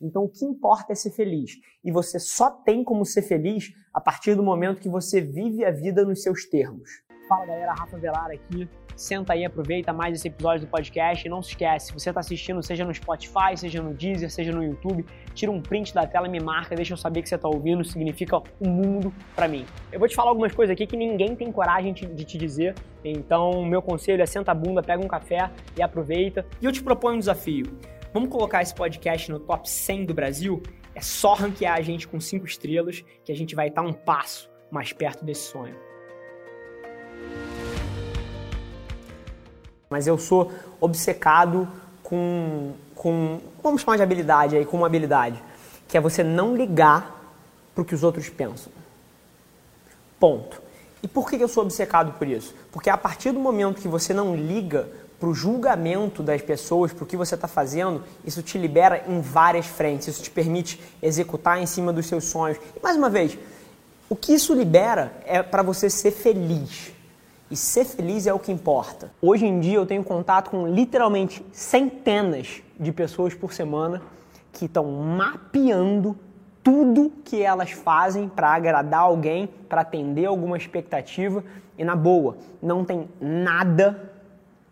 Então o que importa é ser feliz. E você só tem como ser feliz a partir do momento que você vive a vida nos seus termos. Fala galera, Rafa Velar aqui. Senta aí, aproveita mais esse episódio do podcast e não se esquece, se você está assistindo, seja no Spotify, seja no Deezer, seja no YouTube, tira um print da tela me marca, deixa eu saber que você está ouvindo, significa um mundo para mim. Eu vou te falar algumas coisas aqui que ninguém tem coragem de te dizer, então meu conselho é senta a bunda, pega um café e aproveita. E eu te proponho um desafio. Vamos colocar esse podcast no top 100 do Brasil? É só ranquear a gente com 5 estrelas que a gente vai estar um passo mais perto desse sonho. Mas eu sou obcecado com, com, vamos chamar de habilidade aí, com uma habilidade, que é você não ligar para o que os outros pensam. Ponto. E por que eu sou obcecado por isso? Porque a partir do momento que você não liga para o julgamento das pessoas, para o que você está fazendo, isso te libera em várias frentes, isso te permite executar em cima dos seus sonhos. E mais uma vez, o que isso libera é para você ser feliz. E ser feliz é o que importa. Hoje em dia eu tenho contato com literalmente centenas de pessoas por semana que estão mapeando tudo que elas fazem para agradar alguém, para atender alguma expectativa. E na boa, não tem nada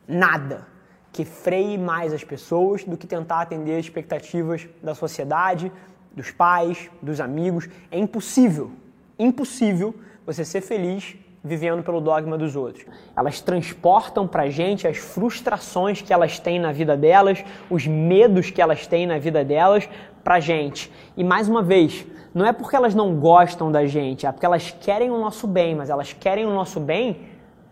nada que freie mais as pessoas do que tentar atender as expectativas da sociedade, dos pais, dos amigos. É impossível, impossível você ser feliz vivendo pelo dogma dos outros. Elas transportam para gente as frustrações que elas têm na vida delas, os medos que elas têm na vida delas para gente. E mais uma vez, não é porque elas não gostam da gente, é porque elas querem o nosso bem, mas elas querem o nosso bem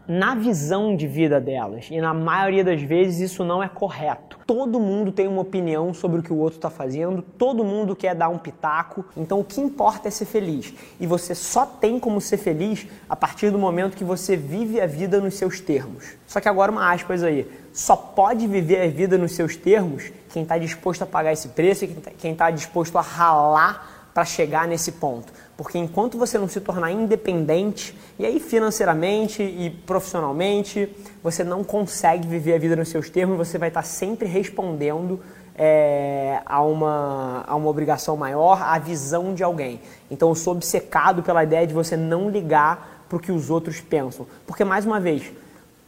na visão de vida delas. E na maioria das vezes isso não é correto. Todo mundo tem uma opinião sobre o que o outro está fazendo, todo mundo quer dar um pitaco. Então o que importa é ser feliz. E você só tem como ser feliz a partir do momento que você vive a vida nos seus termos. Só que agora uma aspas aí. Só pode viver a vida nos seus termos quem está disposto a pagar esse preço e quem está tá disposto a ralar para chegar nesse ponto. Porque enquanto você não se tornar independente, e aí financeiramente e profissionalmente, você não consegue viver a vida nos seus termos, você vai estar sempre respondendo é, a, uma, a uma obrigação maior, à visão de alguém. Então eu sou obcecado pela ideia de você não ligar para o que os outros pensam. Porque, mais uma vez,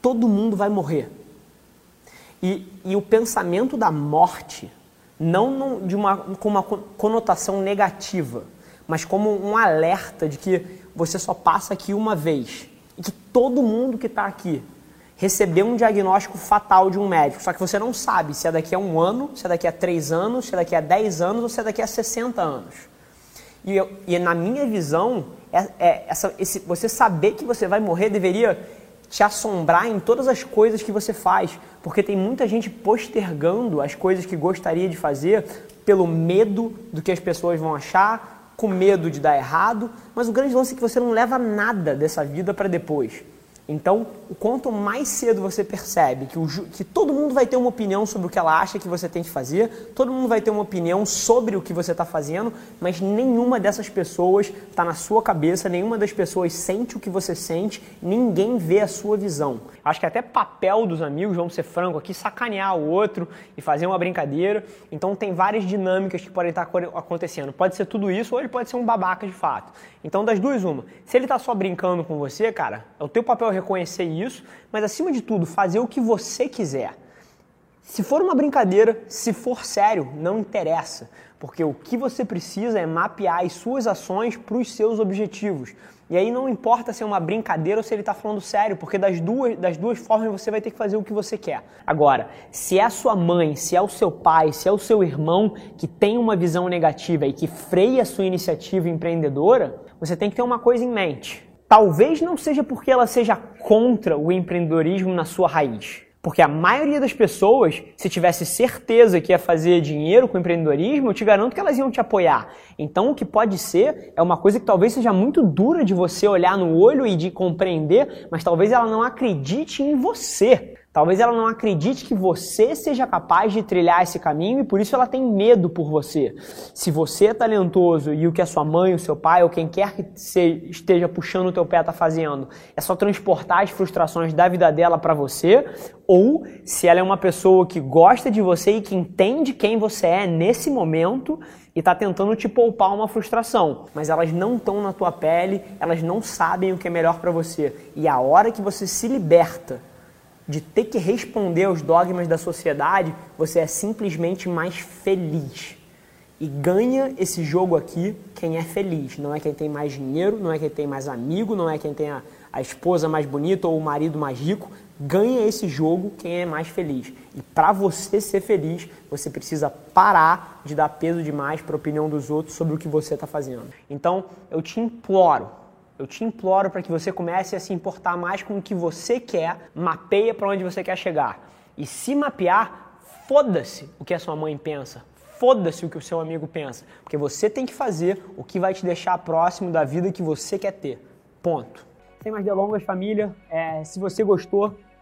todo mundo vai morrer. E, e o pensamento da morte não de uma, com uma conotação negativa, mas como um alerta de que você só passa aqui uma vez e que todo mundo que está aqui recebeu um diagnóstico fatal de um médico, só que você não sabe se é daqui a um ano, se é daqui a três anos, se é daqui a dez anos ou se é daqui a 60 anos. E, eu, e na minha visão, é, é essa, esse, você saber que você vai morrer deveria te assombrar em todas as coisas que você faz, porque tem muita gente postergando as coisas que gostaria de fazer pelo medo do que as pessoas vão achar, com medo de dar errado, mas o grande lance é que você não leva nada dessa vida para depois. Então, quanto mais cedo você percebe que, o, que todo mundo vai ter uma opinião sobre o que ela acha que você tem que fazer, todo mundo vai ter uma opinião sobre o que você está fazendo, mas nenhuma dessas pessoas está na sua cabeça, nenhuma das pessoas sente o que você sente, ninguém vê a sua visão. Acho que até papel dos amigos, vamos ser franco aqui, sacanear o outro e fazer uma brincadeira. Então, tem várias dinâmicas que podem estar acontecendo. Pode ser tudo isso ou ele pode ser um babaca de fato. Então, das duas, uma. Se ele está só brincando com você, cara, é o teu papel reconhecer isso, mas acima de tudo, fazer o que você quiser. Se for uma brincadeira, se for sério, não interessa, porque o que você precisa é mapear as suas ações para os seus objetivos. E aí não importa se é uma brincadeira ou se ele está falando sério, porque das duas, das duas formas você vai ter que fazer o que você quer. Agora, se é a sua mãe, se é o seu pai, se é o seu irmão que tem uma visão negativa e que freia a sua iniciativa empreendedora, você tem que ter uma coisa em mente. Talvez não seja porque ela seja contra o empreendedorismo na sua raiz. Porque a maioria das pessoas, se tivesse certeza que ia fazer dinheiro com empreendedorismo, eu te garanto que elas iam te apoiar. Então, o que pode ser é uma coisa que talvez seja muito dura de você olhar no olho e de compreender, mas talvez ela não acredite em você. Talvez ela não acredite que você seja capaz de trilhar esse caminho e por isso ela tem medo por você. Se você é talentoso e o que a sua mãe, o seu pai ou quem quer que esteja puxando o teu pé está fazendo é só transportar as frustrações da vida dela para você, ou se ela é uma pessoa que gosta de você e que entende quem você é nesse momento e está tentando te poupar uma frustração, mas elas não estão na tua pele, elas não sabem o que é melhor para você. E a hora que você se liberta de ter que responder aos dogmas da sociedade, você é simplesmente mais feliz. E ganha esse jogo aqui quem é feliz. Não é quem tem mais dinheiro, não é quem tem mais amigo, não é quem tem a, a esposa mais bonita ou o marido mais rico. Ganha esse jogo quem é mais feliz. E para você ser feliz, você precisa parar de dar peso demais para a opinião dos outros sobre o que você está fazendo. Então, eu te imploro, eu te imploro para que você comece a se importar mais com o que você quer, mapeia para onde você quer chegar. E se mapear, foda-se o que a sua mãe pensa, foda-se o que o seu amigo pensa, porque você tem que fazer o que vai te deixar próximo da vida que você quer ter. Ponto. Sem mais delongas, família, é, se você gostou,